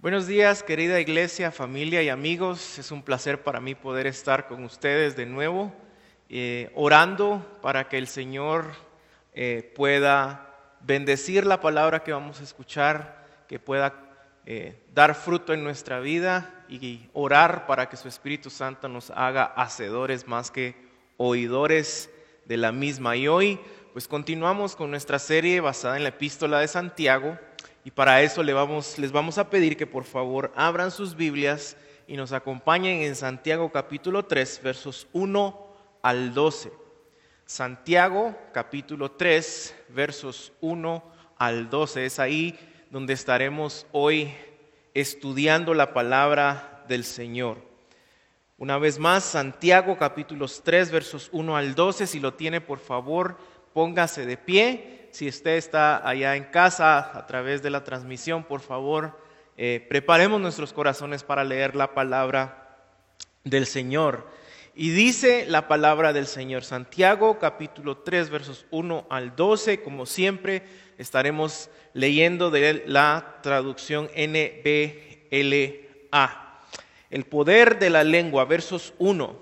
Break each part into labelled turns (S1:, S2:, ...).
S1: Buenos días, querida iglesia, familia y amigos. Es un placer para mí poder estar con ustedes de nuevo, eh, orando para que el Señor eh, pueda bendecir la palabra que vamos a escuchar, que pueda eh, dar fruto en nuestra vida y orar para que su Espíritu Santo nos haga hacedores más que oidores de la misma. Y hoy, pues continuamos con nuestra serie basada en la epístola de Santiago y para eso les vamos, les vamos a pedir que por favor abran sus Biblias y nos acompañen en Santiago capítulo 3, versos 1 al 12. Santiago capítulo 3, versos 1 al 12. Es ahí donde estaremos hoy estudiando la palabra del Señor. Una vez más, Santiago capítulos 3, versos 1 al 12. Si lo tiene, por favor, póngase de pie si usted está allá en casa a través de la transmisión, por favor, eh, preparemos nuestros corazones para leer la palabra del Señor. Y dice la palabra del Señor, Santiago capítulo 3 versos 1 al 12, como siempre estaremos leyendo de la traducción NBLA. El poder de la lengua, versos 1.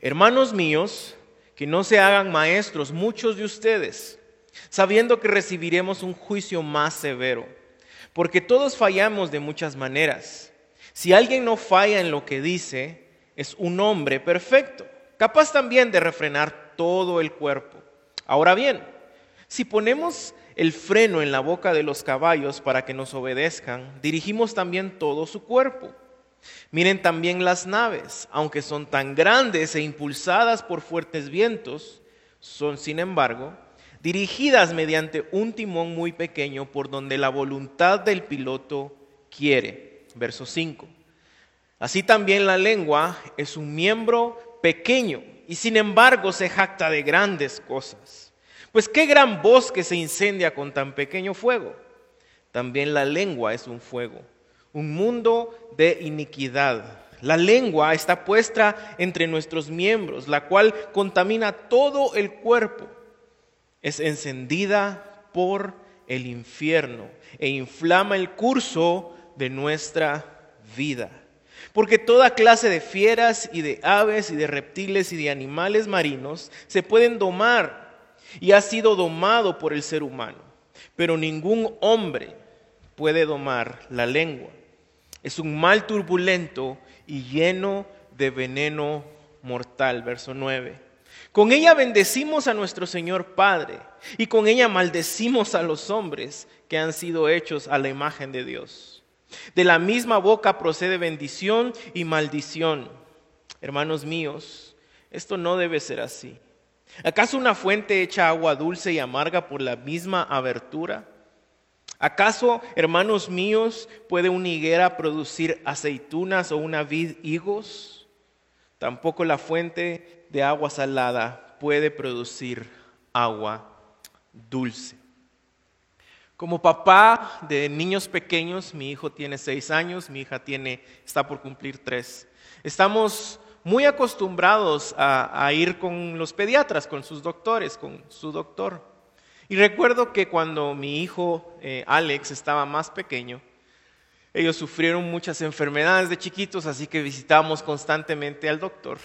S1: Hermanos míos, que no se hagan maestros muchos de ustedes sabiendo que recibiremos un juicio más severo, porque todos fallamos de muchas maneras. Si alguien no falla en lo que dice, es un hombre perfecto, capaz también de refrenar todo el cuerpo. Ahora bien, si ponemos el freno en la boca de los caballos para que nos obedezcan, dirigimos también todo su cuerpo. Miren también las naves, aunque son tan grandes e impulsadas por fuertes vientos, son sin embargo dirigidas mediante un timón muy pequeño por donde la voluntad del piloto quiere. Verso 5. Así también la lengua es un miembro pequeño y sin embargo se jacta de grandes cosas. Pues qué gran bosque se incendia con tan pequeño fuego. También la lengua es un fuego, un mundo de iniquidad. La lengua está puesta entre nuestros miembros, la cual contamina todo el cuerpo es encendida por el infierno e inflama el curso de nuestra vida. Porque toda clase de fieras y de aves y de reptiles y de animales marinos se pueden domar y ha sido domado por el ser humano. Pero ningún hombre puede domar la lengua. Es un mal turbulento y lleno de veneno mortal. Verso 9. Con ella bendecimos a nuestro Señor Padre y con ella maldecimos a los hombres que han sido hechos a la imagen de Dios. De la misma boca procede bendición y maldición. Hermanos míos, esto no debe ser así. ¿Acaso una fuente echa agua dulce y amarga por la misma abertura? ¿Acaso, hermanos míos, puede una higuera producir aceitunas o una vid higos? Tampoco la fuente de agua salada puede producir agua dulce. Como papá de niños pequeños, mi hijo tiene seis años, mi hija tiene, está por cumplir tres. Estamos muy acostumbrados a, ir con los pediatras, con sus doctores, con su doctor. Y recuerdo que cuando mi hijo eh, Alex estaba más pequeño, ellos sufrieron muchas enfermedades de chiquitos, así que visitábamos constantemente al doctor.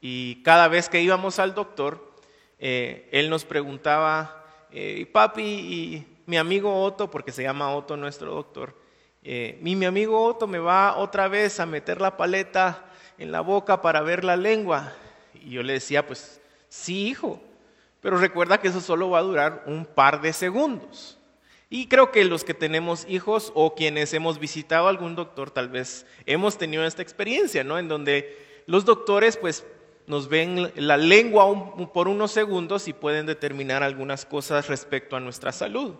S1: Y cada vez que íbamos al doctor, eh, él nos preguntaba, eh, papi y mi amigo Otto, porque se llama Otto nuestro doctor, eh, mi, mi amigo Otto me va otra vez a meter la paleta en la boca para ver la lengua. Y yo le decía, pues sí, hijo, pero recuerda que eso solo va a durar un par de segundos. Y creo que los que tenemos hijos o quienes hemos visitado algún doctor tal vez hemos tenido esta experiencia, ¿no? En donde los doctores pues nos ven la lengua por unos segundos y pueden determinar algunas cosas respecto a nuestra salud.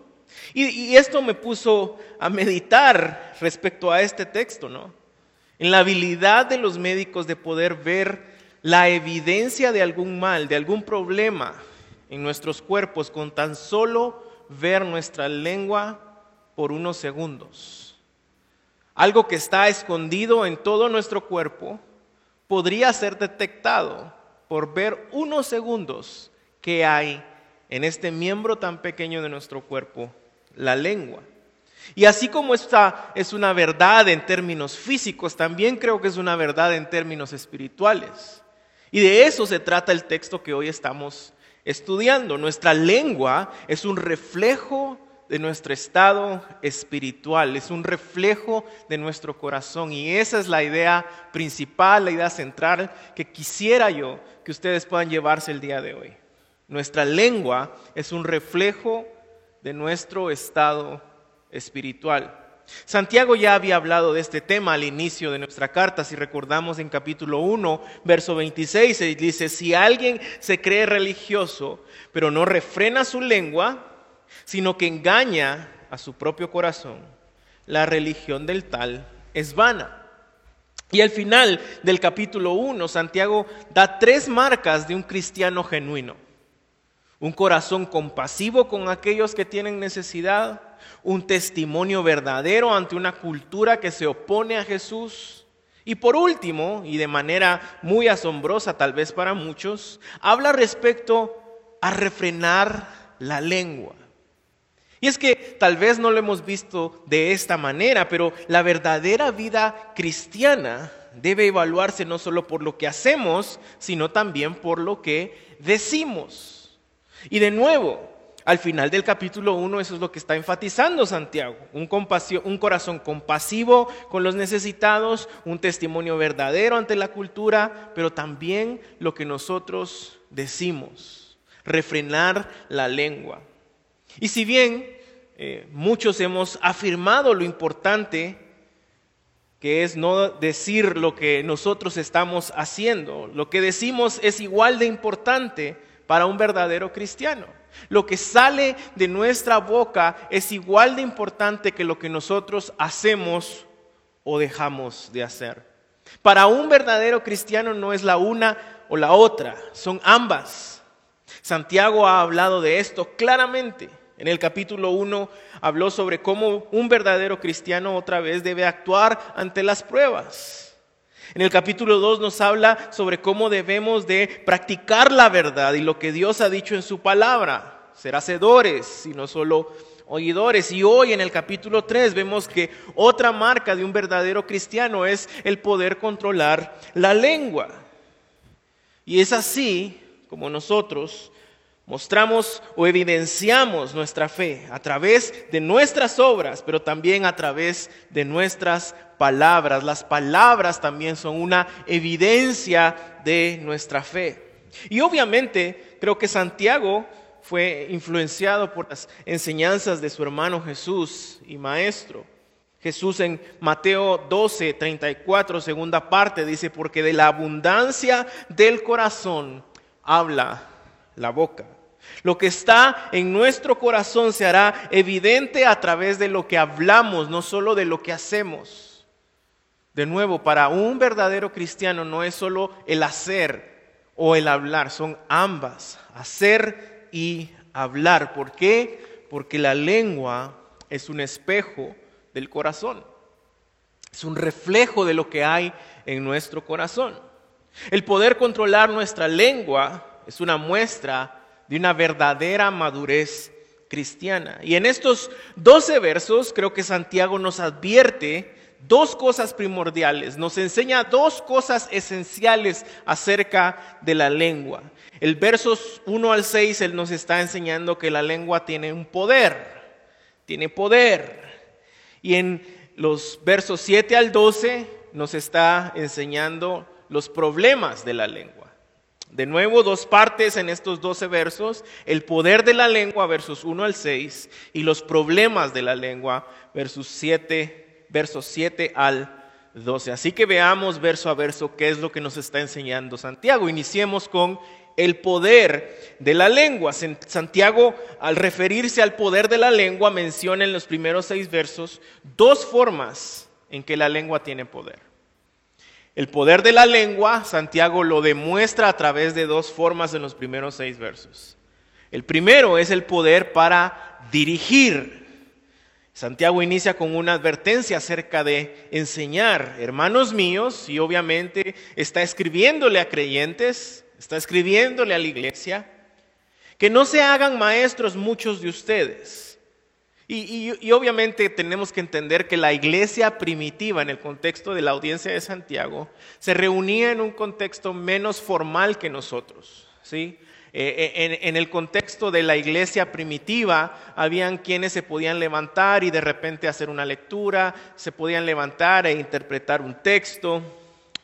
S1: Y, esto me puso a meditar respecto a este texto, ¿no? En la habilidad de los médicos de poder ver la evidencia de algún mal, de algún problema en nuestros cuerpos con tan solo ver nuestra lengua por unos segundos. Algo que está escondido en todo nuestro cuerpo podría ser detectado por ver unos segundos que hay en este miembro tan pequeño de nuestro cuerpo, la lengua. Y así como esta es una verdad en términos físicos, también creo que es una verdad en términos espirituales. Y de eso se trata el texto que hoy estamos estudiando. Nuestra lengua es un reflejo de nuestro estado espiritual, es un reflejo de nuestro corazón. Y esa es la idea principal, la idea central que quisiera yo que ustedes puedan llevarse el día de hoy. Nuestra lengua es un reflejo de nuestro estado espiritual. Santiago ya había hablado de este tema al inicio de nuestra carta, si recordamos en capítulo 1, verso 26, él dice, si alguien se cree religioso, pero no refrena su lengua, sino que engaña a su propio corazón, la religión del tal es vana. Y al final del capítulo 1, Santiago da tres marcas de un cristiano genuino. Un corazón compasivo con aquellos que tienen necesidad, un testimonio verdadero ante una cultura que se opone a Jesús. Y por último, y de manera muy asombrosa tal vez para muchos, habla respecto a refrenar la lengua. Y es que tal vez no lo hemos visto de esta manera, pero la verdadera vida cristiana debe evaluarse no solo por lo que hacemos, sino también por lo que decimos. Y de nuevo, al final del capítulo 1 eso es lo que está enfatizando Santiago, un, un, corazón compasivo con los necesitados, un testimonio verdadero ante la cultura, pero también lo que nosotros decimos, refrenar la lengua. Y si bien eh, muchos hemos afirmado lo importante que es no decir lo que nosotros estamos haciendo, lo que decimos es igual de importante para un verdadero cristiano. Lo que sale de nuestra boca es igual de importante que lo que nosotros hacemos o dejamos de hacer. Para un verdadero cristiano no es la una o la otra, son ambas. Santiago ha hablado de esto claramente. En el capítulo 1 habló sobre cómo un verdadero cristiano otra vez debe actuar ante las pruebas. En el capítulo 2 nos habla sobre cómo debemos de practicar la verdad y lo que Dios ha dicho en su palabra, ser hacedores y no solo oidores. Y hoy en el capítulo 3 vemos que otra marca de un verdadero cristiano es el poder controlar la lengua. Y es así como nosotros Mostramos o evidenciamos nuestra fe a través de nuestras obras, pero también a través de nuestras palabras. Las palabras también son una evidencia de nuestra fe. Y obviamente creo que Santiago fue influenciado por las enseñanzas de su hermano Jesús y maestro. Jesús en Mateo 12, 34, segunda parte, dice, porque de la abundancia del corazón habla la boca. Lo que está en nuestro corazón se hará evidente a través de lo que hablamos, no solo de lo que hacemos. De nuevo, para un verdadero cristiano no es solo el hacer o el hablar, son ambas, hacer y hablar. ¿Por qué? Porque la lengua es un espejo del corazón. Es un reflejo de lo que hay en nuestro corazón. El poder controlar nuestra lengua es una muestra de una verdadera madurez cristiana. Y en estos 12 versos creo que Santiago nos advierte dos cosas primordiales, nos enseña dos cosas esenciales acerca de la lengua. El versos 1 al 6, él nos está enseñando que la lengua tiene un poder, tiene poder. Y en los versos 7 al 12 nos está enseñando los problemas de la lengua. De nuevo, dos partes en estos 12 versos, el poder de la lengua, versos 1 al 6, y los problemas de la lengua, versos 7, versos 7 al 12. Así que veamos verso a verso qué es lo que nos está enseñando Santiago. Iniciemos con el poder de la lengua. Santiago, al referirse al poder de la lengua, menciona en los primeros seis versos dos formas en que la lengua tiene poder. El poder de la lengua, Santiago lo demuestra a través de dos formas en los primeros seis versos. El primero es el poder para dirigir. Santiago inicia con una advertencia acerca de enseñar, hermanos míos, y obviamente está escribiéndole a creyentes, está escribiéndole a la iglesia, que no se hagan maestros muchos de ustedes Y, obviamente tenemos que entender que la iglesia primitiva, en el contexto de la audiencia de Santiago, se reunía en un contexto menos formal que nosotros. ¿sí? Eh, eh, en, el contexto de la iglesia primitiva, habían quienes se podían levantar y de repente hacer una lectura, se podían levantar e interpretar un texto.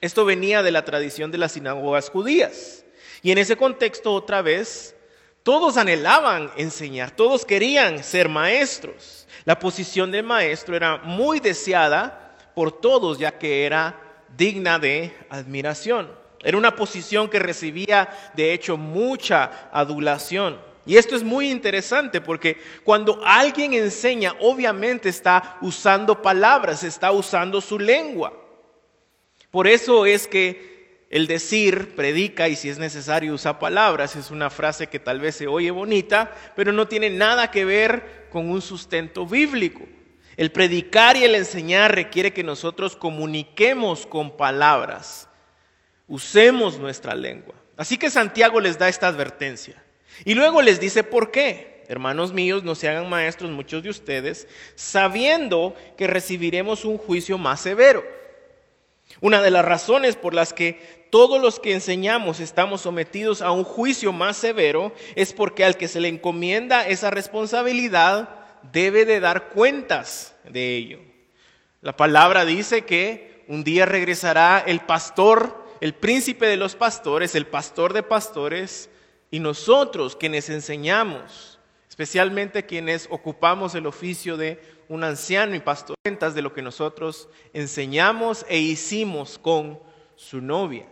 S1: Esto venía de la tradición de las sinagogas judías. Y en ese contexto, otra vez, todos anhelaban enseñar, todos querían ser maestros. La posición de maestro era muy deseada por todos, ya que era digna de admiración. Era una posición que recibía, de hecho, mucha adulación. Y esto es muy interesante porque cuando alguien enseña, obviamente está usando palabras, está usando su lengua. Por eso es que el decir, predica y si es necesario usa palabras, es una frase que tal vez se oye bonita, pero no tiene nada que ver con un sustento bíblico. El predicar y el enseñar requiere que nosotros comuniquemos con palabras, usemos nuestra lengua. Así que Santiago les da esta advertencia. Y luego les dice por qué. Hermanos míos, no se hagan maestros muchos de ustedes, sabiendo que recibiremos un juicio más severo. Una de las razones por las que todos los que enseñamos estamos sometidos a un juicio más severo, es porque al que se le encomienda esa responsabilidad debe de dar cuentas de ello. La palabra dice que un día regresará el pastor, el príncipe de los pastores, el pastor de pastores, y nosotros quienes enseñamos, especialmente quienes ocupamos el oficio de un anciano y pastor, cuentas de lo que nosotros enseñamos e hicimos con su novia.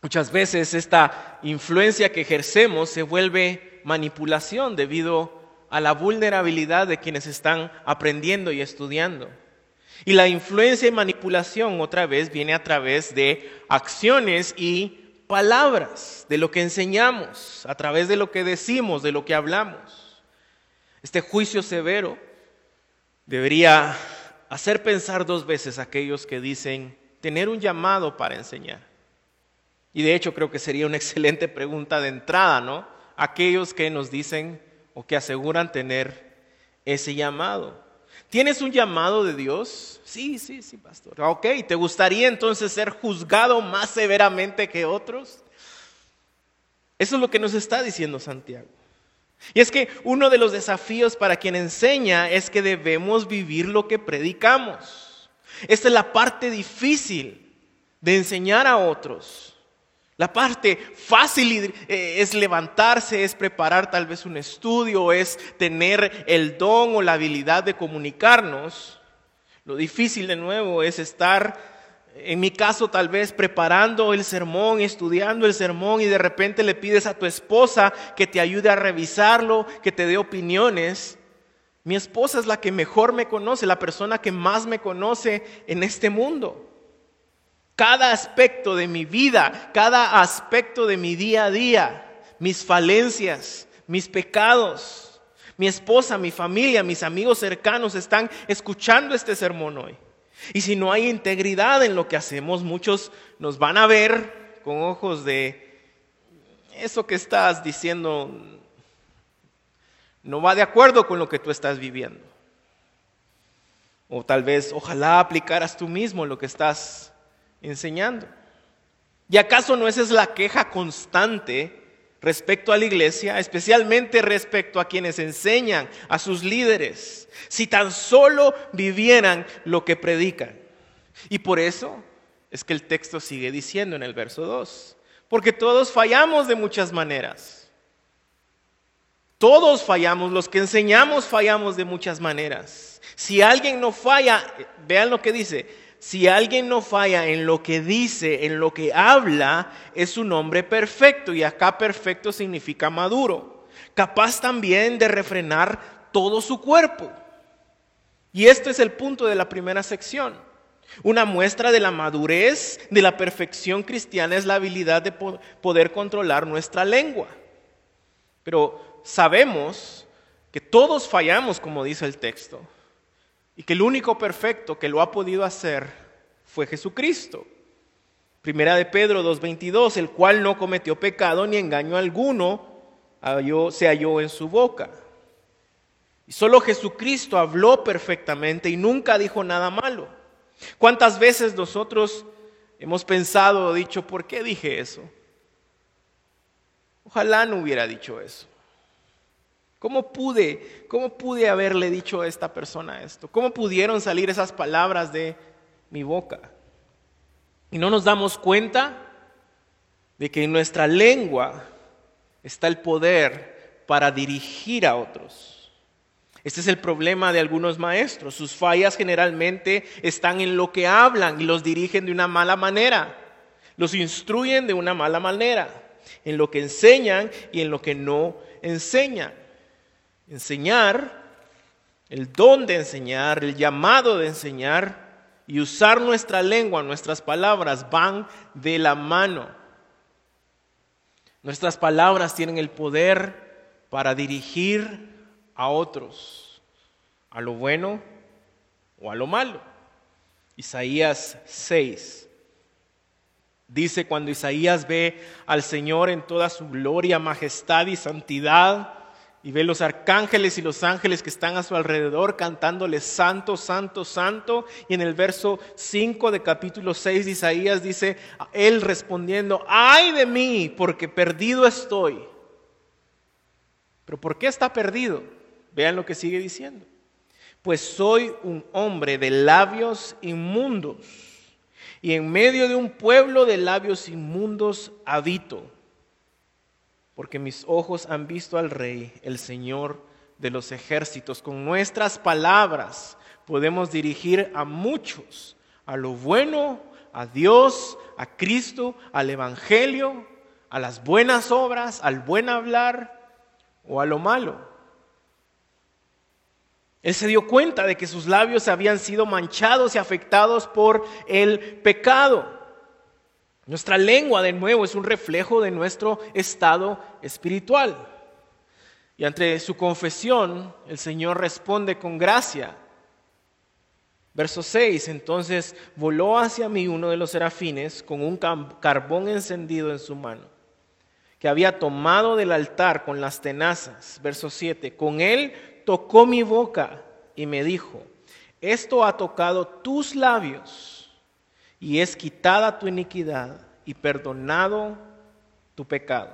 S1: Muchas veces esta influencia que ejercemos se vuelve manipulación debido a la vulnerabilidad de quienes están aprendiendo y estudiando. Y la influencia y manipulación otra vez viene a través de acciones y palabras, de lo que enseñamos, a través de lo que decimos, de lo que hablamos. Este juicio severo debería hacer pensar dos veces a aquellos que dicen tener un llamado para enseñar. Y de hecho creo que sería una excelente pregunta de entrada, ¿no? Aquellos que nos dicen o que aseguran tener ese llamado. ¿Tienes un llamado de Dios? Sí, sí, sí, pastor. Ok, ¿te gustaría entonces ser juzgado más severamente que otros? Eso es lo que nos está diciendo Santiago. Y es que uno de los desafíos para quien enseña es que debemos vivir lo que predicamos. Esta es la parte difícil de enseñar a otros. La parte fácil eh, es levantarse, es preparar tal vez un estudio, es tener el don o la habilidad de comunicarnos. Lo difícil de nuevo es estar, en mi caso tal vez, preparando el sermón, estudiando el sermón y de repente le pides a tu esposa que te ayude a revisarlo, que te dé opiniones. Mi esposa es la que mejor me conoce, la persona que más me conoce en este mundo. Cada aspecto de mi vida, cada aspecto de mi día a día, mis falencias, mis pecados. Mi esposa, mi familia, mis amigos cercanos están escuchando este sermón hoy. Y si no hay integridad en lo que hacemos, muchos nos van a ver con ojos de, eso que estás diciendo no va de acuerdo con lo que tú estás viviendo. O tal vez, ojalá aplicaras tú mismo lo que estás enseñando. ¿Y acaso no esa es la queja constante respecto a la iglesia, especialmente respecto a quienes enseñan, a sus líderes? Si tan solo vivieran lo que predican. Y por eso es que el texto sigue diciendo en el verso 2, porque todos fallamos de muchas maneras. Todos fallamos, los que enseñamos fallamos de muchas maneras. Si alguien no falla, vean lo que dice, si alguien no falla en lo que dice, en lo que habla, es un hombre perfecto. Y acá perfecto significa maduro. Capaz también de refrenar todo su cuerpo. Y este es el punto de la primera sección. Una muestra de la madurez, de la perfección cristiana es la habilidad de poder controlar nuestra lengua. Pero sabemos que todos fallamos, como dice el texto y que el único perfecto que lo ha podido hacer fue Jesucristo. Primera de Pedro 2.22, el cual no cometió pecado ni engaño alguno se halló en su boca. Y solo Jesucristo habló perfectamente y nunca dijo nada malo. ¿Cuántas veces nosotros hemos pensado o dicho, ¿por qué dije eso? Ojalá no hubiera dicho eso. ¿Cómo pude, cómo pude haberle dicho a esta persona esto? ¿Cómo pudieron salir esas palabras de mi boca? Y no nos damos cuenta de que en nuestra lengua está el poder para dirigir a otros. Este es el problema de algunos maestros. Sus fallas generalmente están en lo que hablan y los dirigen de una mala manera. Los instruyen de una mala manera. En lo que enseñan y en lo que no enseñan. Enseñar, el don de enseñar, el llamado de enseñar y usar nuestra lengua, nuestras palabras van de la mano. Nuestras palabras tienen el poder para dirigir a otros, a lo bueno o a lo malo. Isaías 6. Dice cuando Isaías ve al Señor en toda su gloria, majestad y santidad, y ve los arcángeles y los ángeles que están a su alrededor cantándole santo, santo, santo. Y en el verso 5 de capítulo 6 de Isaías dice, él respondiendo, ay de mí, porque perdido estoy. Pero ¿por qué está perdido? Vean lo que sigue diciendo. Pues soy un hombre de labios inmundos y en medio de un pueblo de labios inmundos habito, porque mis ojos han visto al Rey, el Señor de los ejércitos. Con nuestras palabras podemos dirigir a muchos a lo bueno, a Dios, a Cristo, al Evangelio, a las buenas obras, al buen hablar o a lo malo. Él se dio cuenta de que sus labios habían sido manchados y afectados por el pecado. Nuestra lengua, de nuevo, es un reflejo de nuestro estado espiritual. Y ante su confesión, el Señor responde con gracia. Verso 6, entonces voló hacia mí uno de los serafines con un carbón encendido en su mano, que había tomado del altar con las tenazas. Verso 7, con él tocó mi boca y me dijo, esto ha tocado tus labios y es quitada tu iniquidad y perdonado tu pecado.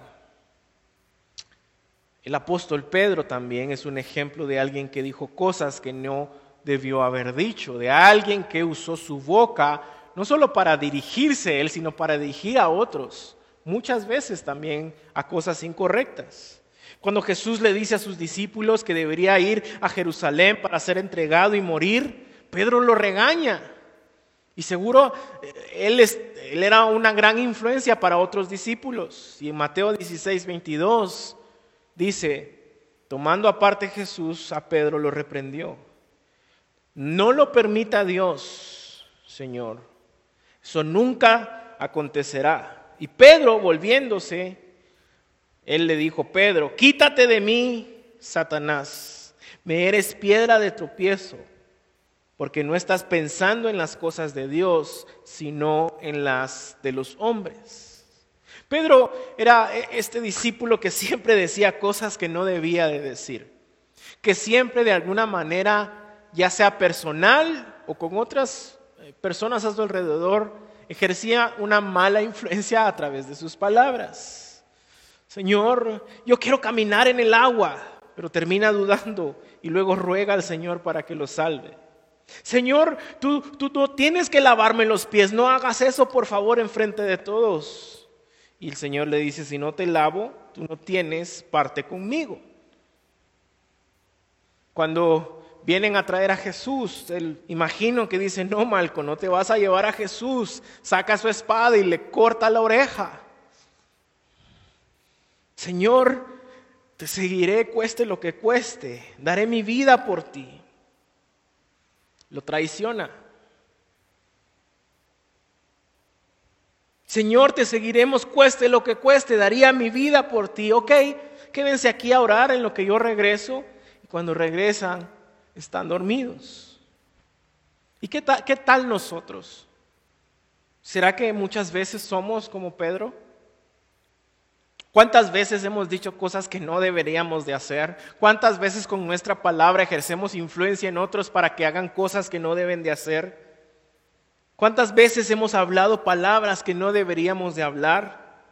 S1: El apóstol Pedro también es un ejemplo de alguien que dijo cosas que no debió haber dicho, de alguien que usó su boca no solo para dirigirse él, sino para dirigir a otros, muchas veces también a cosas incorrectas. Cuando Jesús le dice a sus discípulos que debería ir a Jerusalén para ser entregado y morir, Pedro lo regaña. Y seguro eh, él, él era una gran influencia para otros discípulos. Y en Mateo 16, 22 dice, tomando aparte Jesús a Pedro lo reprendió. No lo permita Dios, Señor. Eso nunca acontecerá. Y Pedro, volviéndose, él le dijo, Pedro, quítate de mí, Satanás, me eres piedra de tropiezo, porque no estás pensando en las cosas de Dios, sino en las de los hombres. Pedro era e, este discípulo que siempre decía cosas que no debía de decir, que siempre de alguna manera, ya sea personal o con otras eh, personas a su alrededor, ejercía una mala influencia a través de sus palabras. Señor, yo quiero caminar en el agua, pero termina dudando y luego ruega al Señor para que lo salve. Señor, tú, tú, tienes que lavarme los pies, no hagas eso por favor en frente de todos. Y el Señor le dice, si no te lavo, tú no tienes parte conmigo. Cuando vienen a traer a Jesús, él, imagino que dice, no, Malco, no te vas a llevar a Jesús, saca su espada y le corta la oreja. Señor, te seguiré cueste lo que cueste, daré mi vida por ti. Lo traiciona. Señor, te seguiremos cueste lo que cueste, daría mi vida por ti. Ok, quédense aquí a orar en lo que yo regreso. Y cuando regresan, están dormidos. ¿Y qué tal, qué tal nosotros? ¿Será que muchas veces somos como Pedro? ¿Cuántas veces hemos dicho cosas que no deberíamos de hacer? ¿Cuántas veces con nuestra palabra ejercemos influencia en otros para que hagan cosas que no deben de hacer? ¿Cuántas veces hemos hablado palabras que no deberíamos de hablar?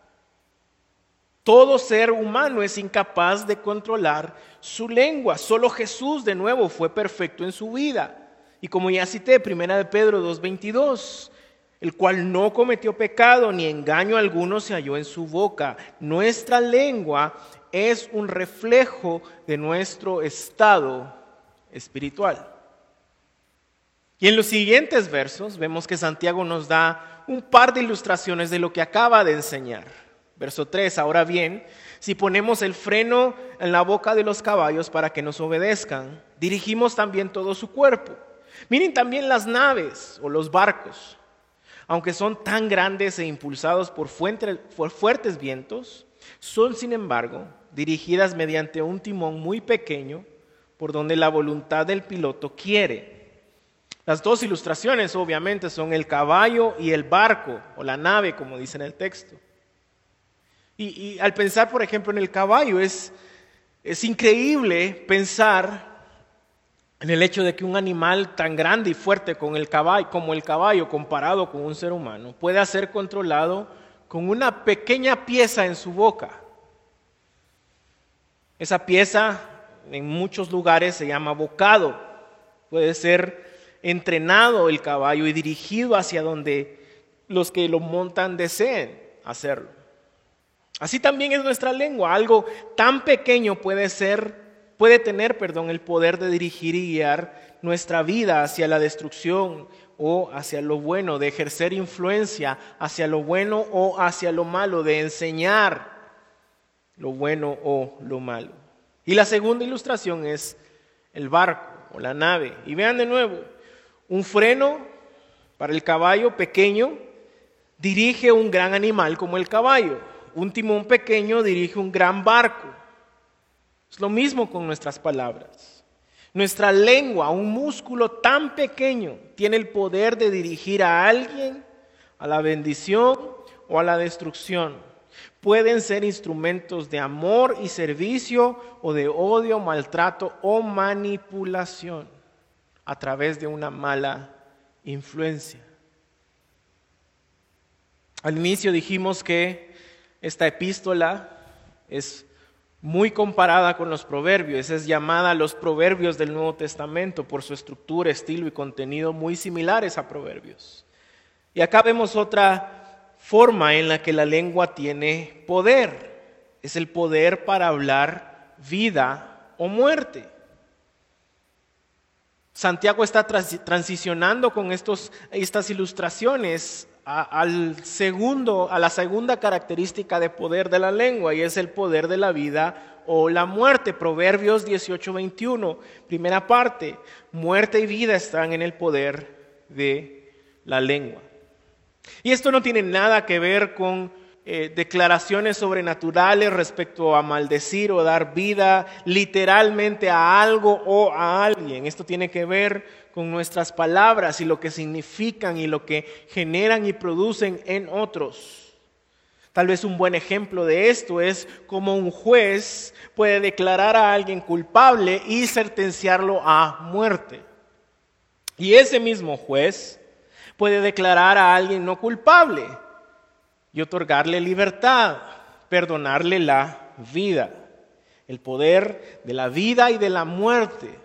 S1: Todo ser humano es incapaz de controlar su lengua. Solo Jesús de nuevo fue perfecto en su vida. Y como ya cité, primera de Pedro 2.22, el cual no cometió pecado ni engaño alguno se halló en su boca. Nuestra lengua es un reflejo de nuestro estado espiritual. Y en los siguientes versos vemos que Santiago nos da un par de ilustraciones de lo que acaba de enseñar. Verso 3, ahora bien, si ponemos el freno en la boca de los caballos para que nos obedezcan, dirigimos también todo su cuerpo. Miren también las naves o los barcos aunque son tan grandes e impulsados por, fuertes vientos, son sin embargo dirigidas mediante un timón muy pequeño por donde la voluntad del piloto quiere. Las dos ilustraciones obviamente son el caballo y el barco o la nave, como dice en el texto. Y, al pensar, por ejemplo, en el caballo, es, es increíble pensar en el hecho de que un animal tan grande y fuerte como el caballo comparado con un ser humano pueda ser controlado con una pequeña pieza en su boca. Esa pieza en muchos lugares se llama bocado. Puede ser entrenado el caballo y dirigido hacia donde los que lo montan deseen hacerlo. Así también es nuestra lengua. Algo tan pequeño puede ser puede tener, perdón, el poder de dirigir y guiar nuestra vida hacia la destrucción o hacia lo bueno, de ejercer influencia hacia lo bueno o hacia lo malo, de enseñar lo bueno o lo malo. Y la segunda ilustración es el barco o la nave. Y vean de nuevo, un freno para el caballo pequeño dirige un gran animal como el caballo. Un timón pequeño dirige un gran barco. Es lo mismo con nuestras palabras. Nuestra lengua, un músculo tan pequeño, tiene el poder de dirigir a alguien a la bendición o a la destrucción. Pueden ser instrumentos de amor y servicio o de odio, maltrato o manipulación a través de una mala influencia. Al inicio dijimos que esta epístola es muy comparada con los proverbios. Es llamada los proverbios del Nuevo Testamento por su estructura, estilo y contenido muy similares a proverbios. Y acá vemos otra forma en la que la lengua tiene poder. Es el poder para hablar vida o muerte. Santiago está transicionando con estos, estas ilustraciones al segundo, a la segunda característica de poder de la lengua y es el poder de la vida o la muerte. Proverbios 18:21, primera parte, muerte y vida están en el poder de la lengua. Y esto no tiene nada que ver con eh, declaraciones sobrenaturales respecto a maldecir o dar vida literalmente a algo o a alguien. Esto tiene que ver con nuestras palabras y lo que significan y lo que generan y producen en otros. Tal vez un buen ejemplo de esto es cómo un juez puede declarar a alguien culpable y sentenciarlo a muerte. Y ese mismo juez puede declarar a alguien no culpable y otorgarle libertad, perdonarle la vida, el poder de la vida y de la muerte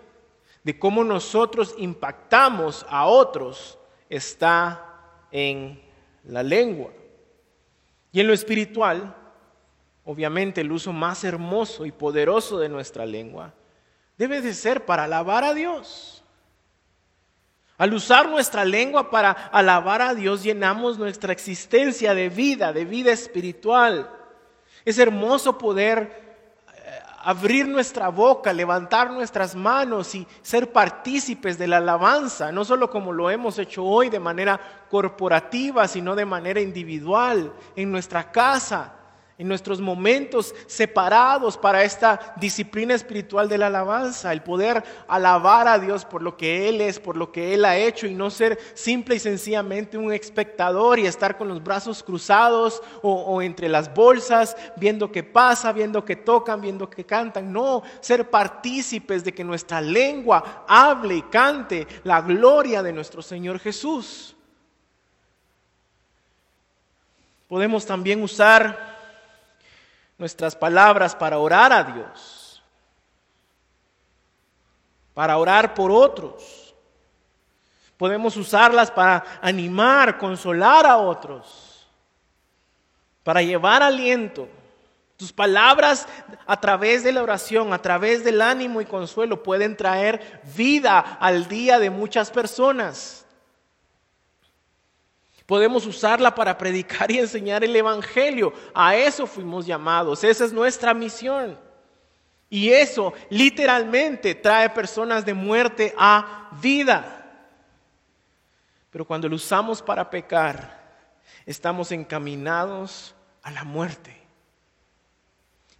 S1: de cómo nosotros impactamos a otros está en la lengua. Y en lo espiritual, obviamente el uso más hermoso y poderoso de nuestra lengua debe de ser para alabar a Dios. Al usar nuestra lengua para alabar a Dios, llenamos nuestra existencia de vida, de vida espiritual. Es hermoso poder abrir nuestra boca, levantar nuestras manos y ser partícipes de la alabanza, no solo como lo hemos hecho hoy de manera corporativa, sino de manera individual, en nuestra casa, en nuestros momentos separados para esta disciplina espiritual de la alabanza, el poder alabar a Dios por lo que Él es, por lo que Él ha hecho y no ser simple y sencillamente un espectador y estar con los brazos cruzados o, entre las bolsas, viendo qué pasa, viendo que tocan, viendo que cantan. No, ser partícipes de que nuestra lengua hable y cante la gloria de nuestro Señor Jesús. Podemos también usar nuestras palabras para orar a Dios, para orar por otros. Podemos usarlas para animar, consolar a otros, para llevar aliento. Tus palabras a través de la oración, a través del ánimo y consuelo pueden traer vida al día de muchas personas. Podemos usarla para predicar y enseñar el Evangelio. A eso fuimos llamados. Esa es nuestra misión. Y eso literalmente trae personas de muerte a vida. Pero cuando lo usamos para pecar, estamos encaminados a la muerte.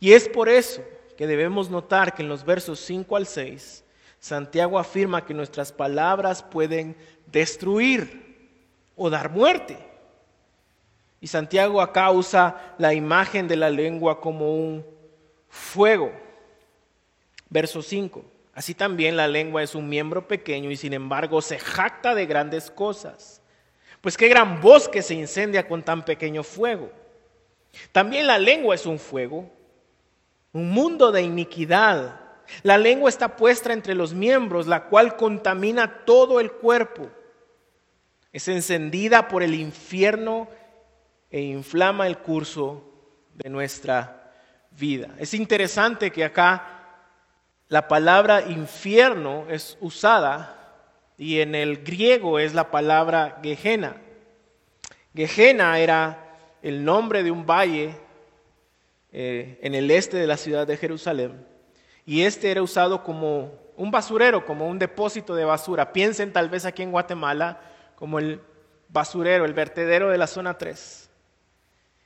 S1: Y es por eso que debemos notar que en los versos 5 al 6, Santiago afirma que nuestras palabras pueden destruir o dar muerte. Y Santiago acá usa la imagen de la lengua como un fuego. Verso 5. Así también la lengua es un miembro pequeño y sin embargo se jacta de grandes cosas. Pues qué gran bosque se incendia con tan pequeño fuego. También la lengua es un fuego, un mundo de iniquidad. La lengua está puesta entre los miembros, la cual contamina todo el cuerpo es encendida por el infierno e inflama el curso de nuestra vida. Es interesante que acá la palabra infierno es usada y en el griego es la palabra Gehenna. Gehenna era el nombre de un valle eh, en el este de la ciudad de Jerusalén y este era usado como un basurero, como un depósito de basura. Piensen tal vez aquí en Guatemala como el basurero, el vertedero de la zona 3.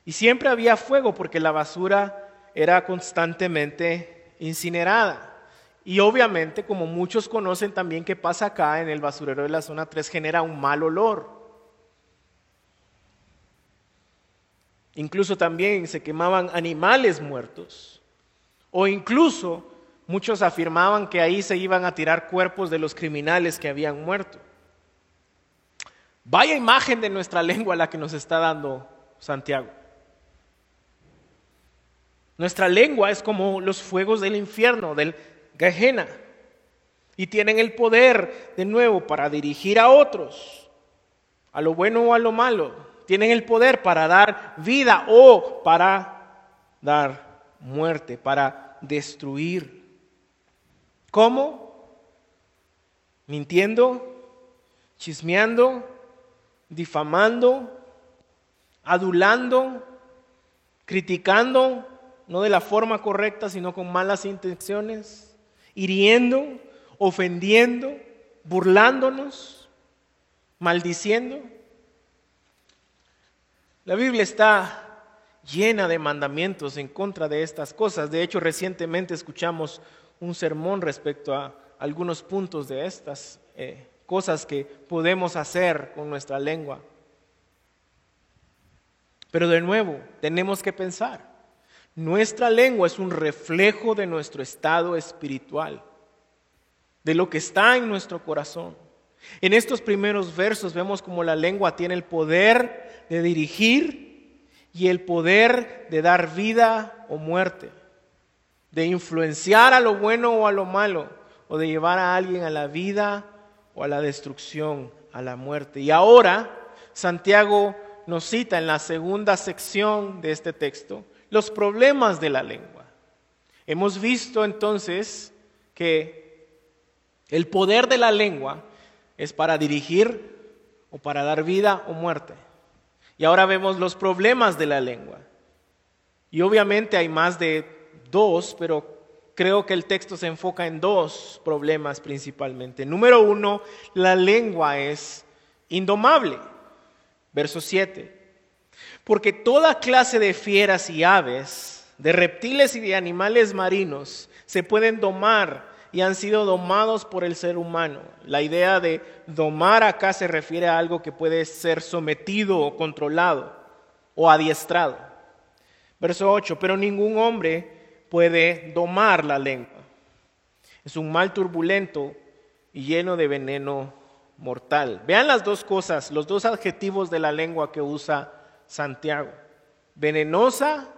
S1: Y siempre había fuego porque la basura era constantemente incinerada. Y obviamente, como muchos conocen también que pasa acá en el basurero de la zona 3, genera un mal olor. Incluso también se quemaban animales muertos. O incluso muchos afirmaban que ahí se iban a tirar cuerpos de los criminales que habían muerto. Vaya imagen de nuestra lengua la que nos está dando Santiago. Nuestra lengua es como los fuegos del infierno, del Gehenna, y tienen el poder de nuevo para dirigir a otros, a lo bueno o a lo malo. Tienen el poder para dar vida o para dar muerte, para destruir. ¿Cómo? Mintiendo, chismeando, difamando, adulando, criticando, no de la forma correcta, sino con malas intenciones, hiriendo, ofendiendo, burlándonos, maldiciendo. La Biblia está llena de mandamientos en contra de estas cosas. De hecho, recientemente escuchamos un sermón respecto a algunos puntos de estas eh, cosas que podemos hacer con nuestra lengua. Pero de nuevo, tenemos que pensar, nuestra lengua es un reflejo de nuestro estado espiritual, de lo que está en nuestro corazón. En estos primeros versos vemos como la lengua tiene el poder de dirigir y el poder de dar vida o muerte, de influenciar a lo bueno o a lo malo, o de llevar a alguien a la vida o a la destrucción, a la muerte. Y ahora Santiago nos cita en la segunda sección de este texto los problemas de la lengua. Hemos visto entonces que el poder de la lengua es para dirigir o para dar vida o muerte. Y ahora vemos los problemas de la lengua. Y obviamente hay más de dos, pero creo que el texto se enfoca en dos problemas principalmente. Número uno, la lengua es indomable. Verso 7. Porque toda clase de fieras y aves, de reptiles y de animales marinos, se pueden domar y han sido domados por el ser humano. La idea de domar acá se refiere a algo que puede ser sometido o controlado o adiestrado. Verso 8, pero ningún hombre puede domar la lengua. Es un mal turbulento y lleno de veneno mortal. Vean las dos cosas, los dos adjetivos de la lengua que usa Santiago. Venenosa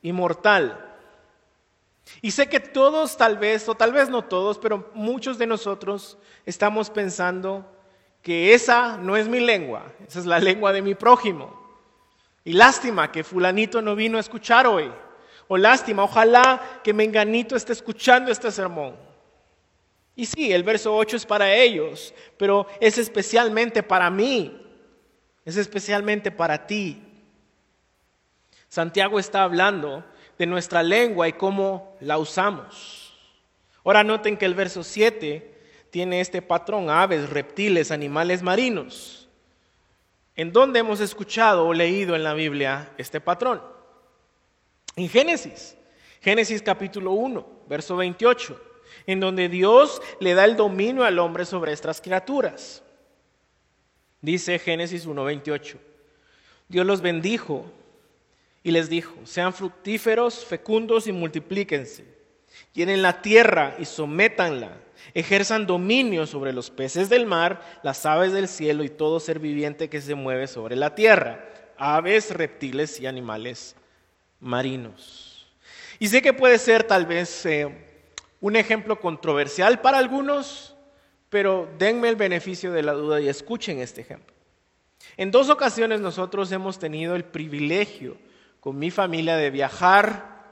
S1: y mortal. Y sé que todos tal vez, o tal vez no todos, pero muchos de nosotros estamos pensando que esa no es mi lengua, esa es la lengua de mi prójimo. Y lástima que fulanito no vino a escuchar hoy. O lástima, ojalá que menganito esté escuchando este sermón. Y sí, el verso 8 es para ellos, pero es especialmente para mí, es especialmente para ti. Santiago está hablando de nuestra lengua y cómo la usamos. Ahora noten que el verso 7 tiene este patrón, aves, reptiles, animales marinos. ¿En dónde hemos escuchado o leído en la Biblia este patrón? En Génesis, Génesis capítulo 1, verso 28, en donde Dios le da el dominio al hombre sobre estas criaturas. Dice Génesis 1:28, Dios los bendijo y les dijo, sean fructíferos, fecundos y multiplíquense. Llenen la tierra y sométanla. Ejerzan dominio sobre los peces del mar, las aves del cielo y todo ser viviente que se mueve sobre la tierra, aves, reptiles y animales marinos. Y sé que puede ser tal vez eh, un ejemplo controversial para algunos, pero denme el beneficio de la duda y escuchen este ejemplo. En dos ocasiones nosotros hemos tenido el privilegio con mi familia de viajar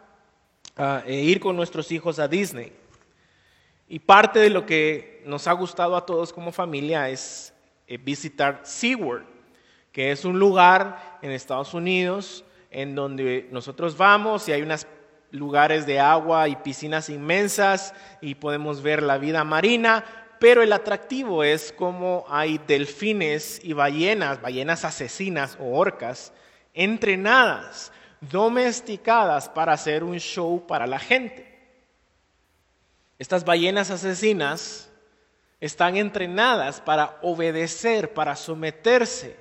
S1: ah, e ir con nuestros hijos a Disney. Y parte de lo que nos ha gustado a todos como familia es eh, visitar SeaWorld, que es un lugar en Estados Unidos en donde nosotros vamos y hay unos lugares de agua y piscinas inmensas y podemos ver la vida marina, pero el atractivo es como hay delfines y ballenas, ballenas asesinas o orcas, entrenadas domesticadas para hacer un show para la gente. Estas ballenas asesinas están entrenadas para obedecer, para someterse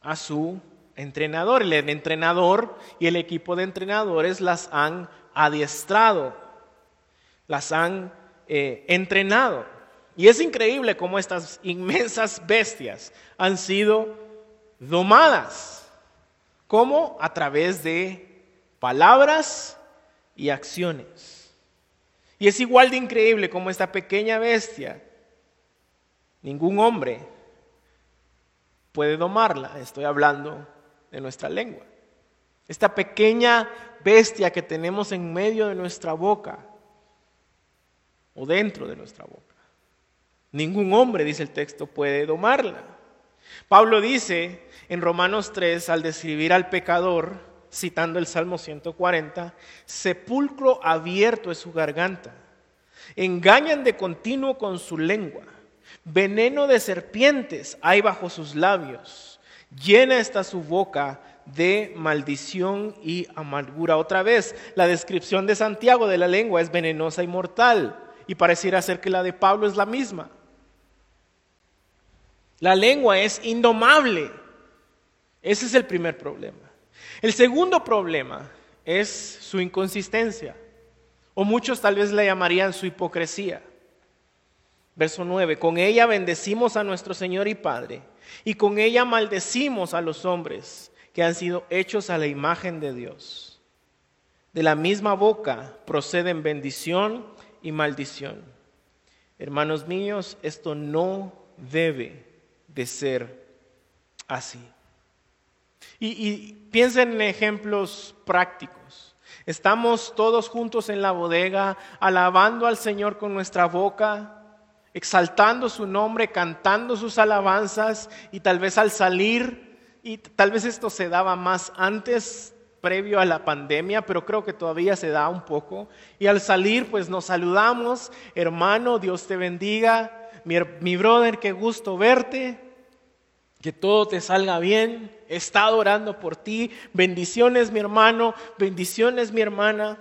S1: a su entrenador. El entrenador y el equipo de entrenadores las han adiestrado, las han eh, entrenado. Y es increíble cómo estas inmensas bestias han sido domadas ¿Cómo? A través de palabras y acciones. Y es igual de increíble como esta pequeña bestia, ningún hombre puede domarla. Estoy hablando de nuestra lengua. Esta pequeña bestia que tenemos en medio de nuestra boca o dentro de nuestra boca. Ningún hombre, dice el texto, puede domarla. Pablo dice en Romanos 3, al describir al pecador, citando el Salmo 140, sepulcro abierto es su garganta, engañan de continuo con su lengua, veneno de serpientes hay bajo sus labios, llena está su boca de maldición y amargura. Otra vez, la descripción de Santiago de la lengua es venenosa y mortal, y pareciera ser que la de Pablo es la misma. La lengua es indomable. Ese es el primer problema. El segundo problema es su inconsistencia, o muchos tal vez la llamarían su hipocresía. Verso 9, con ella bendecimos a nuestro Señor y Padre, y con ella maldecimos a los hombres que han sido hechos a la imagen de Dios. De la misma boca proceden bendición y maldición. Hermanos míos, esto no debe de ser así. Y, piensen en ejemplos prácticos. Estamos todos juntos en la bodega, alabando al Señor con nuestra boca, exaltando su nombre, cantando sus alabanzas y tal vez al salir, y tal vez esto se daba más antes, previo a la pandemia, pero creo que todavía se da un poco. Y al salir, pues nos saludamos, hermano, Dios te bendiga, mi, brother, qué gusto verte. Que todo te salga bien. He estado orando por ti. Bendiciones mi hermano, bendiciones mi hermana.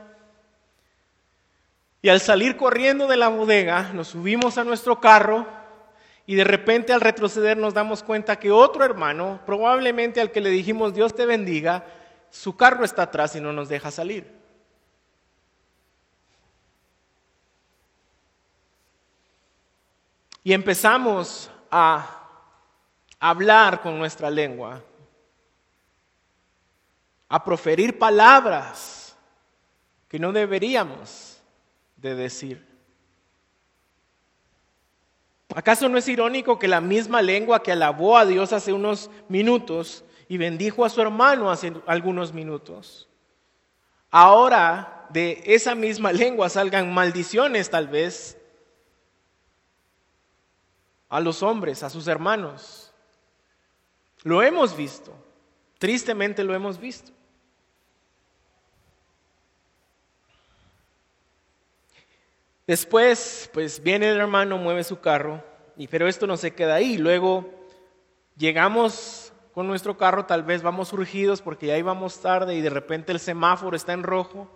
S1: Y al salir corriendo de la bodega, nos subimos a nuestro carro y de repente al retroceder nos damos cuenta que otro hermano, probablemente al que le dijimos Dios te bendiga, su carro está atrás y no nos deja salir. Y empezamos a hablar con nuestra lengua, a proferir palabras que no deberíamos de decir. ¿Acaso no es irónico que la misma lengua que alabó a Dios hace unos minutos y bendijo a su hermano hace algunos minutos, ahora de esa misma lengua salgan maldiciones tal vez a los hombres, a sus hermanos. Lo hemos visto, tristemente lo hemos visto. Después, pues viene el hermano, mueve su carro, y, pero esto no se queda ahí. Luego llegamos con nuestro carro, tal vez vamos urgidos porque ya íbamos tarde y de repente el semáforo está en rojo.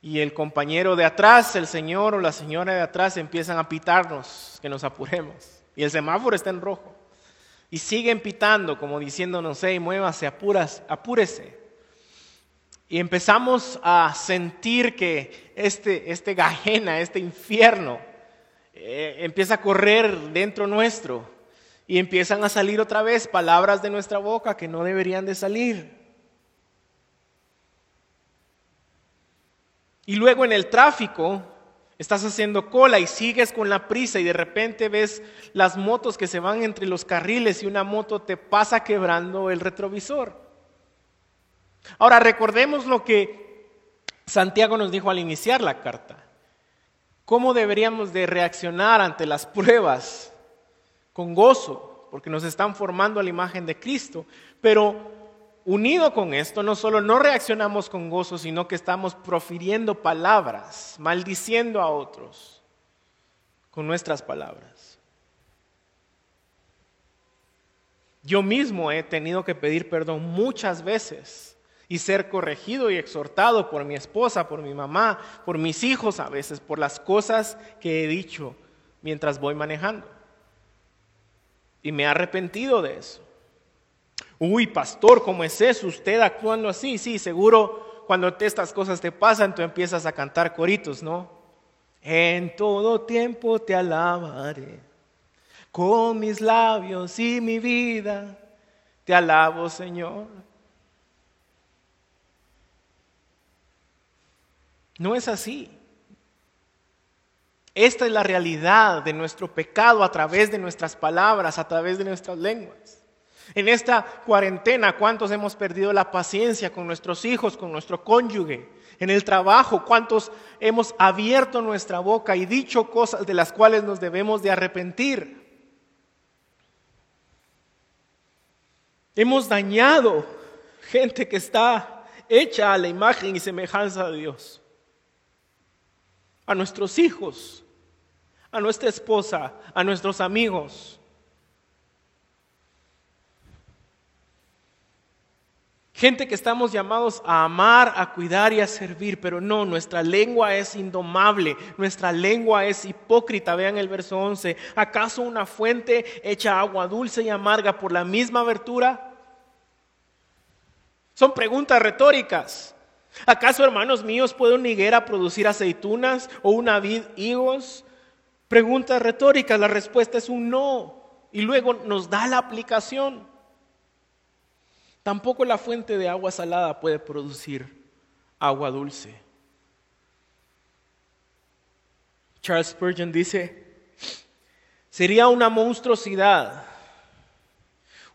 S1: Y el compañero de atrás, el señor o la señora de atrás empiezan a pitarnos, que nos apuremos. Y el semáforo está en rojo. Y siguen pitando, como diciendo, no sé, muévase, apuras, apúrese. Y empezamos a sentir que este, este gajena, este infierno, eh, empieza a correr dentro nuestro. Y empiezan a salir otra vez palabras de nuestra boca que no deberían de salir. Y luego en el tráfico estás haciendo cola y sigues con la prisa y de repente ves las motos que se van entre los carriles y una moto te pasa quebrando el retrovisor. Ahora recordemos lo que Santiago nos dijo al iniciar la carta. ¿Cómo deberíamos de reaccionar ante las pruebas? Con gozo, porque nos están formando a la imagen de Cristo. Pero Unido con esto, no solo no reaccionamos con gozo, sino que estamos profiriendo palabras, maldiciendo a otros con nuestras palabras. Yo mismo he tenido que pedir perdón muchas veces y ser corregido y exhortado por mi esposa, por mi mamá, por mis hijos a veces, por las cosas que he dicho mientras voy manejando. Y me he arrepentido de eso. Uy, pastor, ¿cómo es eso? Usted actuando así. Sí, seguro cuando estas cosas te pasan, tú empiezas a cantar coritos, ¿no? En todo tiempo te alabaré. Con mis labios y mi vida te alabo, Señor. No es así. Esta es la realidad de nuestro pecado a través de nuestras palabras, a través de nuestras lenguas. En esta cuarentena, ¿cuántos hemos perdido la paciencia con nuestros hijos, con nuestro cónyuge? En el trabajo, ¿cuántos hemos abierto nuestra boca y dicho cosas de las cuales nos debemos de arrepentir? Hemos dañado gente que está hecha a la imagen y semejanza de Dios. A nuestros hijos, a nuestra esposa, a nuestros amigos. Gente que estamos llamados a amar, a cuidar y a servir, pero no, nuestra lengua es indomable, nuestra lengua es hipócrita. Vean el verso 11. ¿Acaso una fuente hecha agua dulce y amarga por la misma abertura? Son preguntas retóricas. ¿Acaso, hermanos míos, puede una higuera producir aceitunas o una vid higos? Preguntas retóricas, la respuesta es un no. Y luego nos da la aplicación. Tampoco la fuente de agua salada puede producir agua dulce. Charles Spurgeon dice, sería una monstruosidad,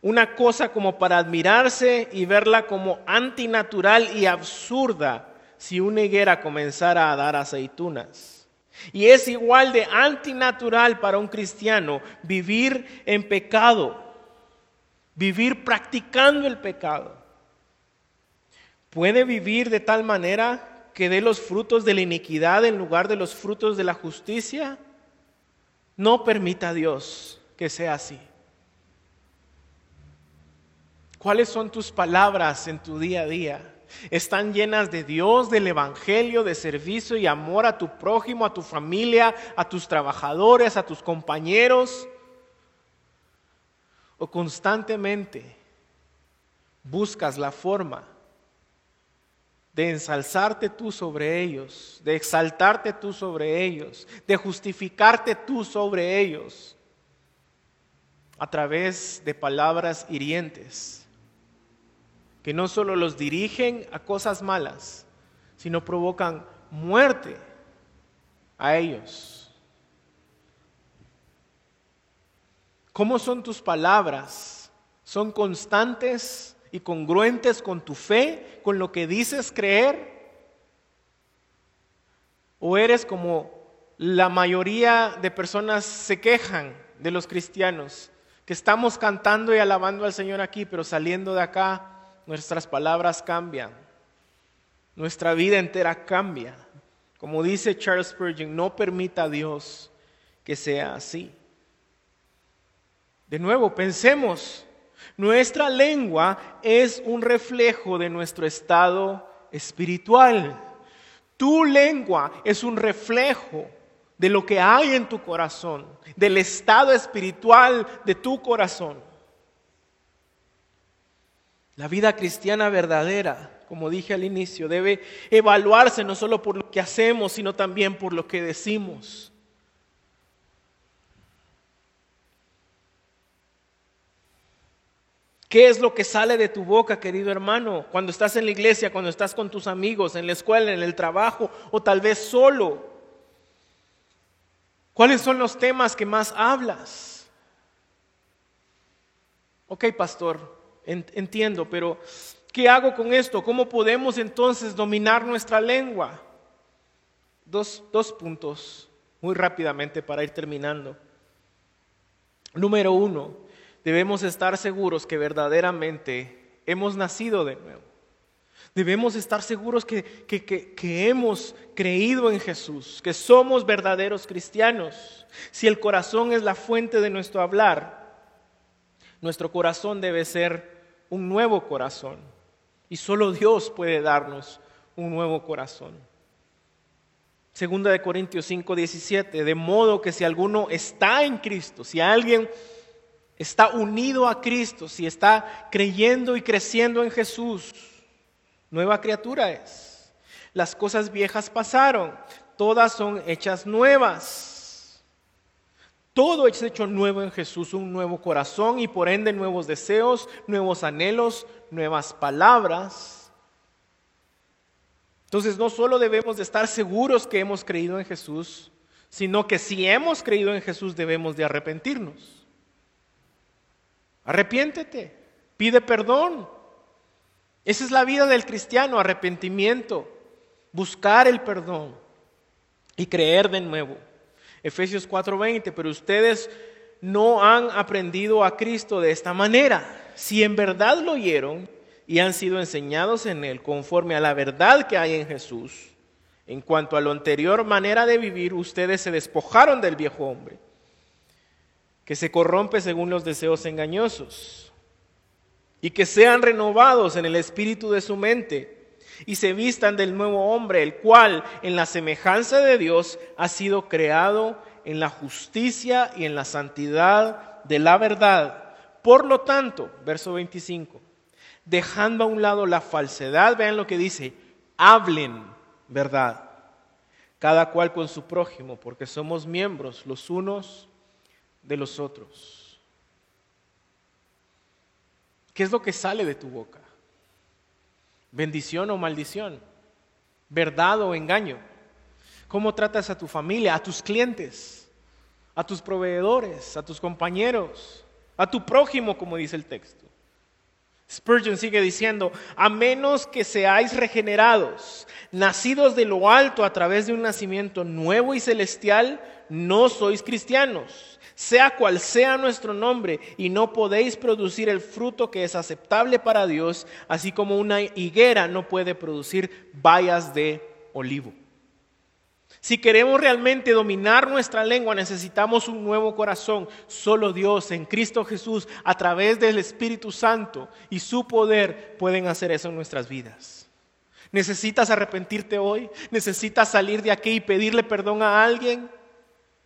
S1: una cosa como para admirarse y verla como antinatural y absurda si una higuera comenzara a dar aceitunas. Y es igual de antinatural para un cristiano vivir en pecado vivir practicando el pecado. Puede vivir de tal manera que dé los frutos de la iniquidad en lugar de los frutos de la justicia. No permita Dios que sea así. ¿Cuáles son tus palabras en tu día a día? ¿Están llenas de Dios, del Evangelio, de servicio y amor a tu prójimo, a tu familia, a tus trabajadores, a tus compañeros? ¿O constantemente buscas la forma de ensalzarte tú sobre ellos, de exaltarte tú sobre ellos, de justificarte tú sobre ellos a través de palabras hirientes? Que no solo los dirigen a cosas malas, sino provocan muerte a ellos. ¿Cómo son tus palabras? ¿Son constantes y congruentes con tu fe, con lo que dices creer? ¿O eres como la mayoría de personas se quejan de los cristianos, que estamos cantando y alabando al Señor aquí, pero saliendo de acá nuestras palabras cambian, nuestra vida entera cambia. Como dice Charles Spurgeon, no permita a Dios que sea así. De nuevo, pensemos, nuestra lengua es un reflejo de nuestro estado espiritual. Tu lengua es un reflejo de lo que hay en tu corazón, del estado espiritual de tu corazón. La vida cristiana verdadera, como dije al inicio, debe evaluarse no solo por lo que hacemos, sino también por lo que decimos. ¿Qué es lo que sale de tu boca, querido hermano, cuando estás en la iglesia, cuando estás con tus amigos, en la escuela, en el trabajo o tal vez solo? ¿Cuáles son los temas que más hablas? Ok, pastor, entiendo, pero ¿qué hago con esto? ¿Cómo podemos entonces dominar nuestra lengua? Dos, dos puntos muy rápidamente para ir terminando. Número uno, debemos estar seguros que verdaderamente hemos nacido de nuevo. Debemos estar seguros que, que, que, hemos creído en Jesús, que somos verdaderos cristianos. Si el corazón es la fuente de nuestro hablar, nuestro corazón debe ser un nuevo corazón. Y solo Dios puede darnos un nuevo corazón. Segunda de Corintios 5, 17, de modo que si alguno está en Cristo, si alguien está unido a Cristo, si está creyendo y creciendo en Jesús, nueva criatura es. Las cosas viejas pasaron, todas son hechas nuevas. Todo es hecho nuevo en Jesús, un nuevo corazón y por ende nuevos deseos, nuevos anhelos, nuevas palabras. Entonces no solo debemos de estar seguros que hemos creído en Jesús, sino que si hemos creído en Jesús debemos de arrepentirnos. Arrepiéntete, pide perdón. Esa es la vida del cristiano, arrepentimiento, buscar el perdón y creer de nuevo. Efesios 4:20, pero ustedes no han aprendido a Cristo de esta manera. Si en verdad lo oyeron y han sido enseñados en Él conforme a la verdad que hay en Jesús, en cuanto a la anterior manera de vivir, ustedes se despojaron del viejo hombre, que se corrompe según los deseos engañosos, y que sean renovados en el espíritu de su mente y se vistan del nuevo hombre, el cual en la semejanza de Dios ha sido creado en la justicia y en la santidad de la verdad. Por lo tanto, verso 25, dejando a un lado la falsedad, vean lo que dice, hablen verdad, cada cual con su prójimo, porque somos miembros los unos de los otros. ¿Qué es lo que sale de tu boca? Bendición o maldición, verdad o engaño. ¿Cómo tratas a tu familia, a tus clientes, a tus proveedores, a tus compañeros, a tu prójimo, como dice el texto? Spurgeon sigue diciendo, a menos que seáis regenerados, nacidos de lo alto a través de un nacimiento nuevo y celestial, no sois cristianos sea cual sea nuestro nombre, y no podéis producir el fruto que es aceptable para Dios, así como una higuera no puede producir bayas de olivo. Si queremos realmente dominar nuestra lengua, necesitamos un nuevo corazón. Solo Dios en Cristo Jesús, a través del Espíritu Santo y su poder, pueden hacer eso en nuestras vidas. ¿Necesitas arrepentirte hoy? ¿Necesitas salir de aquí y pedirle perdón a alguien?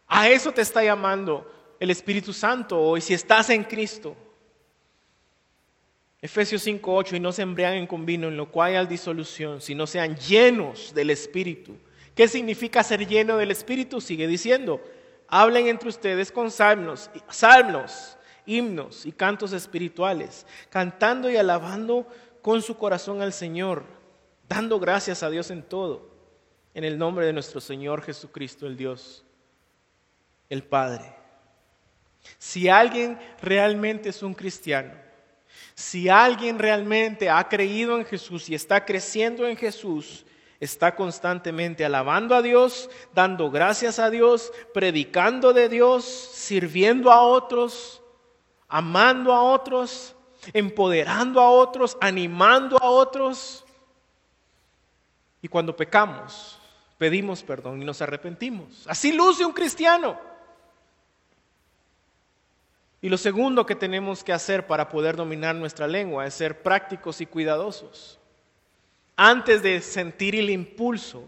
S1: A eso te está llamando el Espíritu Santo hoy, si estás en Cristo. Efesios 5:8, y no se embriaguen con vino, en lo cual hay disolución, sino sean llenos del Espíritu ¿Qué significa ser lleno del Espíritu? Sigue diciendo, hablen entre ustedes con salmos, salmos, himnos y cantos espirituales, cantando y alabando con su corazón al Señor, dando gracias a Dios en todo, en el nombre de nuestro Señor Jesucristo, el Dios, el Padre. Si alguien realmente es un cristiano, si alguien realmente ha creído en Jesús y está creciendo en Jesús, está constantemente alabando a Dios, dando gracias a Dios, predicando de Dios, sirviendo a otros, amando a otros, empoderando a otros, animando a otros. Y cuando pecamos, pedimos perdón y nos arrepentimos. Así luce un cristiano. Y lo segundo que tenemos que hacer para poder dominar nuestra lengua es ser prácticos y cuidadosos antes de sentir el impulso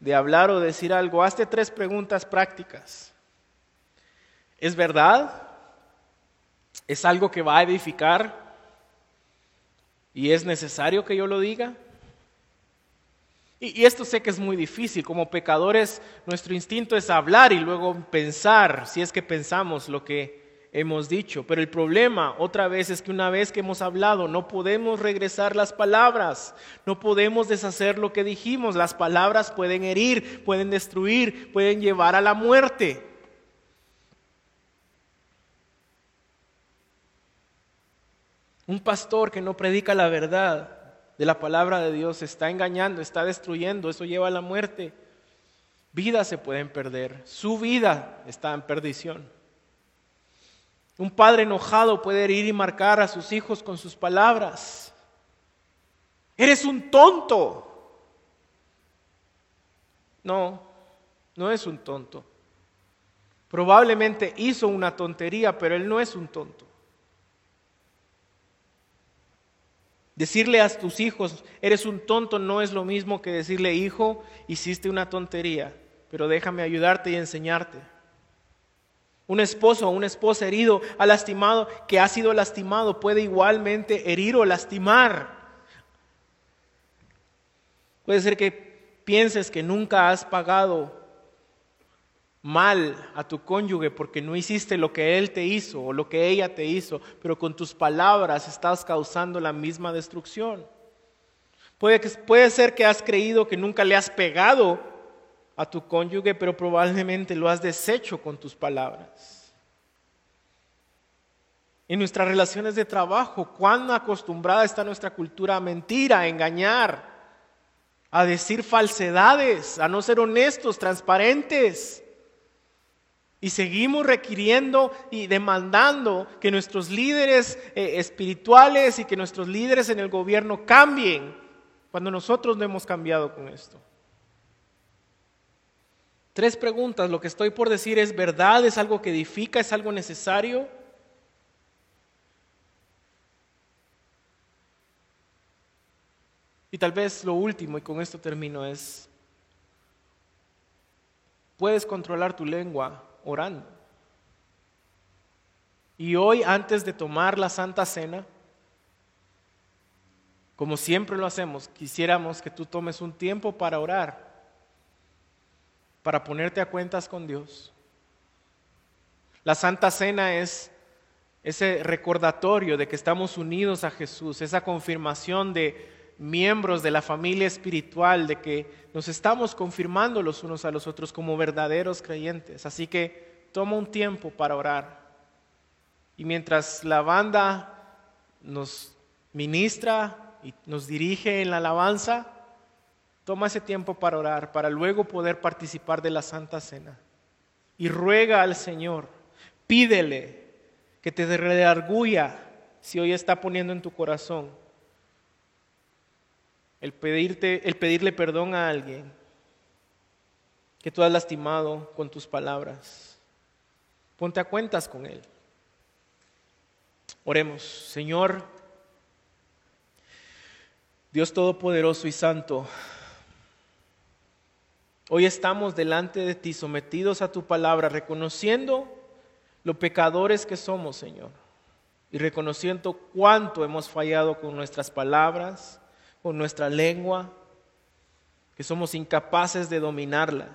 S1: de hablar o decir algo, hazte tres preguntas prácticas. ¿Es verdad? ¿Es algo que va a edificar? ¿Y es necesario que yo lo diga? Y, esto sé que es muy difícil. Como pecadores, nuestro instinto es hablar y luego pensar, si es que pensamos lo que hemos dicho. Pero el problema otra vez es que una vez que hemos hablado no podemos regresar las palabras, no podemos deshacer lo que dijimos. Las palabras pueden herir, pueden destruir, pueden llevar a la muerte. Un pastor que no predica la verdad de la palabra de Dios está engañando, está destruyendo, eso lleva a la muerte. Vidas se pueden perder, su vida está en perdición. Un padre enojado puede ir y marcar a sus hijos con sus palabras. Eres un tonto. No, no es un tonto. Probablemente hizo una tontería, pero él no es un tonto. Decirle a tus hijos, eres un tonto, no es lo mismo que decirle, hijo, hiciste una tontería, pero déjame ayudarte y enseñarte. Un esposo o una esposa herido, ha lastimado, que ha sido lastimado, puede igualmente herir o lastimar. Puede ser que pienses que nunca has pagado mal a tu cónyuge porque no hiciste lo que él te hizo o lo que ella te hizo, pero con tus palabras estás causando la misma destrucción. Puede, puede ser que has creído que nunca le has pegado a tu cónyuge, pero probablemente lo has deshecho con tus palabras. En nuestras relaciones de trabajo, cuán acostumbrada está nuestra cultura a mentir, a engañar, a decir falsedades, a no ser honestos, transparentes. Y seguimos requiriendo y demandando que nuestros líderes eh, espirituales y que nuestros líderes en el gobierno cambien cuando nosotros no hemos cambiado con esto. Tres preguntas. Lo que estoy por decir es verdad, es algo que edifica, es algo necesario. Y tal vez lo último, y con esto termino, es, puedes controlar tu lengua orando. Y hoy, antes de tomar la Santa Cena, como siempre lo hacemos, quisiéramos que tú tomes un tiempo para orar para ponerte a cuentas con Dios. La Santa Cena es ese recordatorio de que estamos unidos a Jesús, esa confirmación de miembros de la familia espiritual, de que nos estamos confirmando los unos a los otros como verdaderos creyentes. Así que toma un tiempo para orar. Y mientras la banda nos ministra y nos dirige en la alabanza, Toma ese tiempo para orar, para luego poder participar de la Santa Cena. Y ruega al Señor, pídele que te redarguya si hoy está poniendo en tu corazón el, pedirte, el pedirle perdón a alguien. que tú has lastimado con tus palabras. Ponte a cuentas con Él. Oremos, Señor, Dios Todopoderoso y Santo, hoy estamos delante de ti sometidos a tu palabra, reconociendo lo pecadores que somos, Señor, y reconociendo cuánto hemos fallado con nuestras palabras, con nuestra lengua, que somos incapaces de dominarla.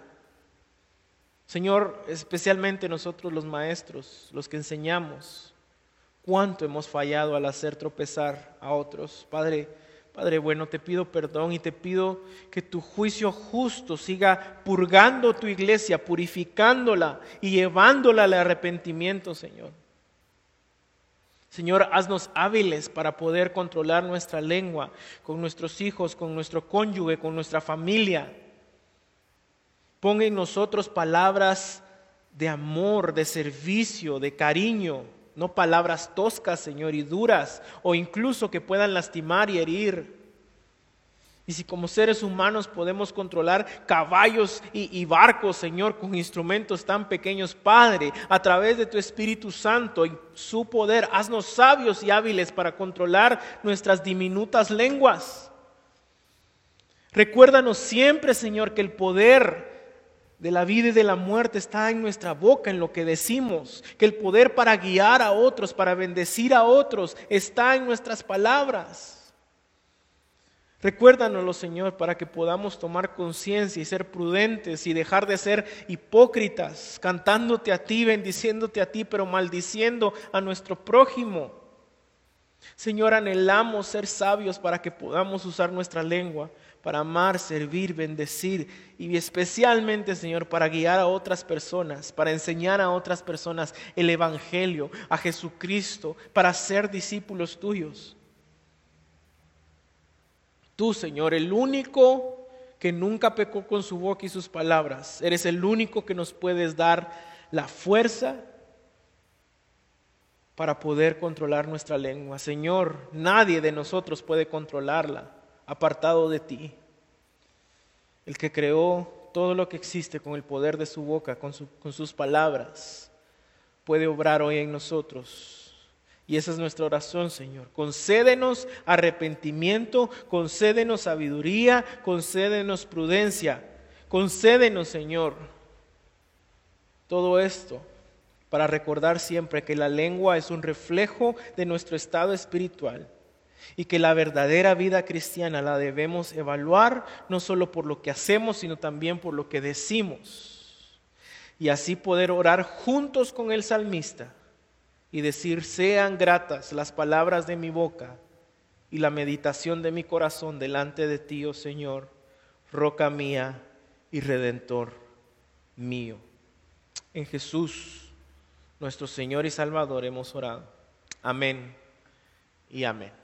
S1: Señor, especialmente nosotros los maestros, los que enseñamos, cuánto hemos fallado al hacer tropezar a otros. Padre, Padre bueno, te pido perdón y te pido que tu juicio justo siga purgando tu iglesia, purificándola y llevándola al arrepentimiento, Señor. Señor, haznos hábiles para poder controlar nuestra lengua con nuestros hijos, con nuestro cónyuge, con nuestra familia. Ponga en nosotros palabras de amor, de servicio, de cariño, no palabras toscas, Señor, y duras, o incluso que puedan lastimar y herir. Y si como seres humanos podemos controlar caballos y, barcos, Señor, con instrumentos tan pequeños, Padre, a través de tu Espíritu Santo y su poder, haznos sabios y hábiles para controlar nuestras diminutas lenguas. Recuérdanos siempre, Señor, que el poder de la vida y de la muerte está en nuestra boca, en lo que decimos, que el poder para guiar a otros, para bendecir a otros, está en nuestras palabras. Recuérdanoslo, Señor, para que podamos tomar conciencia y ser prudentes y dejar de ser hipócritas, cantándote a ti, bendiciéndote a ti, pero maldiciendo a nuestro prójimo. Señor, anhelamos ser sabios para que podamos usar nuestra lengua para amar, servir, bendecir y especialmente, Señor, para guiar a otras personas, para enseñar a otras personas el Evangelio, a Jesucristo, para ser discípulos tuyos. Tú, Señor, el único que nunca pecó con su boca y sus palabras, eres el único que nos puedes dar la fuerza para poder controlar nuestra lengua. Señor, nadie de nosotros puede controlarla apartado de ti. El que creó todo lo que existe con el poder de su boca, con, con sus palabras, puede obrar hoy en nosotros y esa es nuestra oración, Señor. Concédenos arrepentimiento, concédenos sabiduría, concédenos prudencia. Concédenos, Señor, todo esto para recordar siempre que la lengua es un reflejo de nuestro estado espiritual y que la verdadera vida cristiana la debemos evaluar no solo por lo que hacemos, sino también por lo que decimos. Y así poder orar juntos con el salmista y decir, sean gratas las palabras de mi boca y la meditación de mi corazón delante de ti, oh Señor, roca mía y redentor mío. En Jesús, nuestro Señor y Salvador, hemos orado. Amén y amén.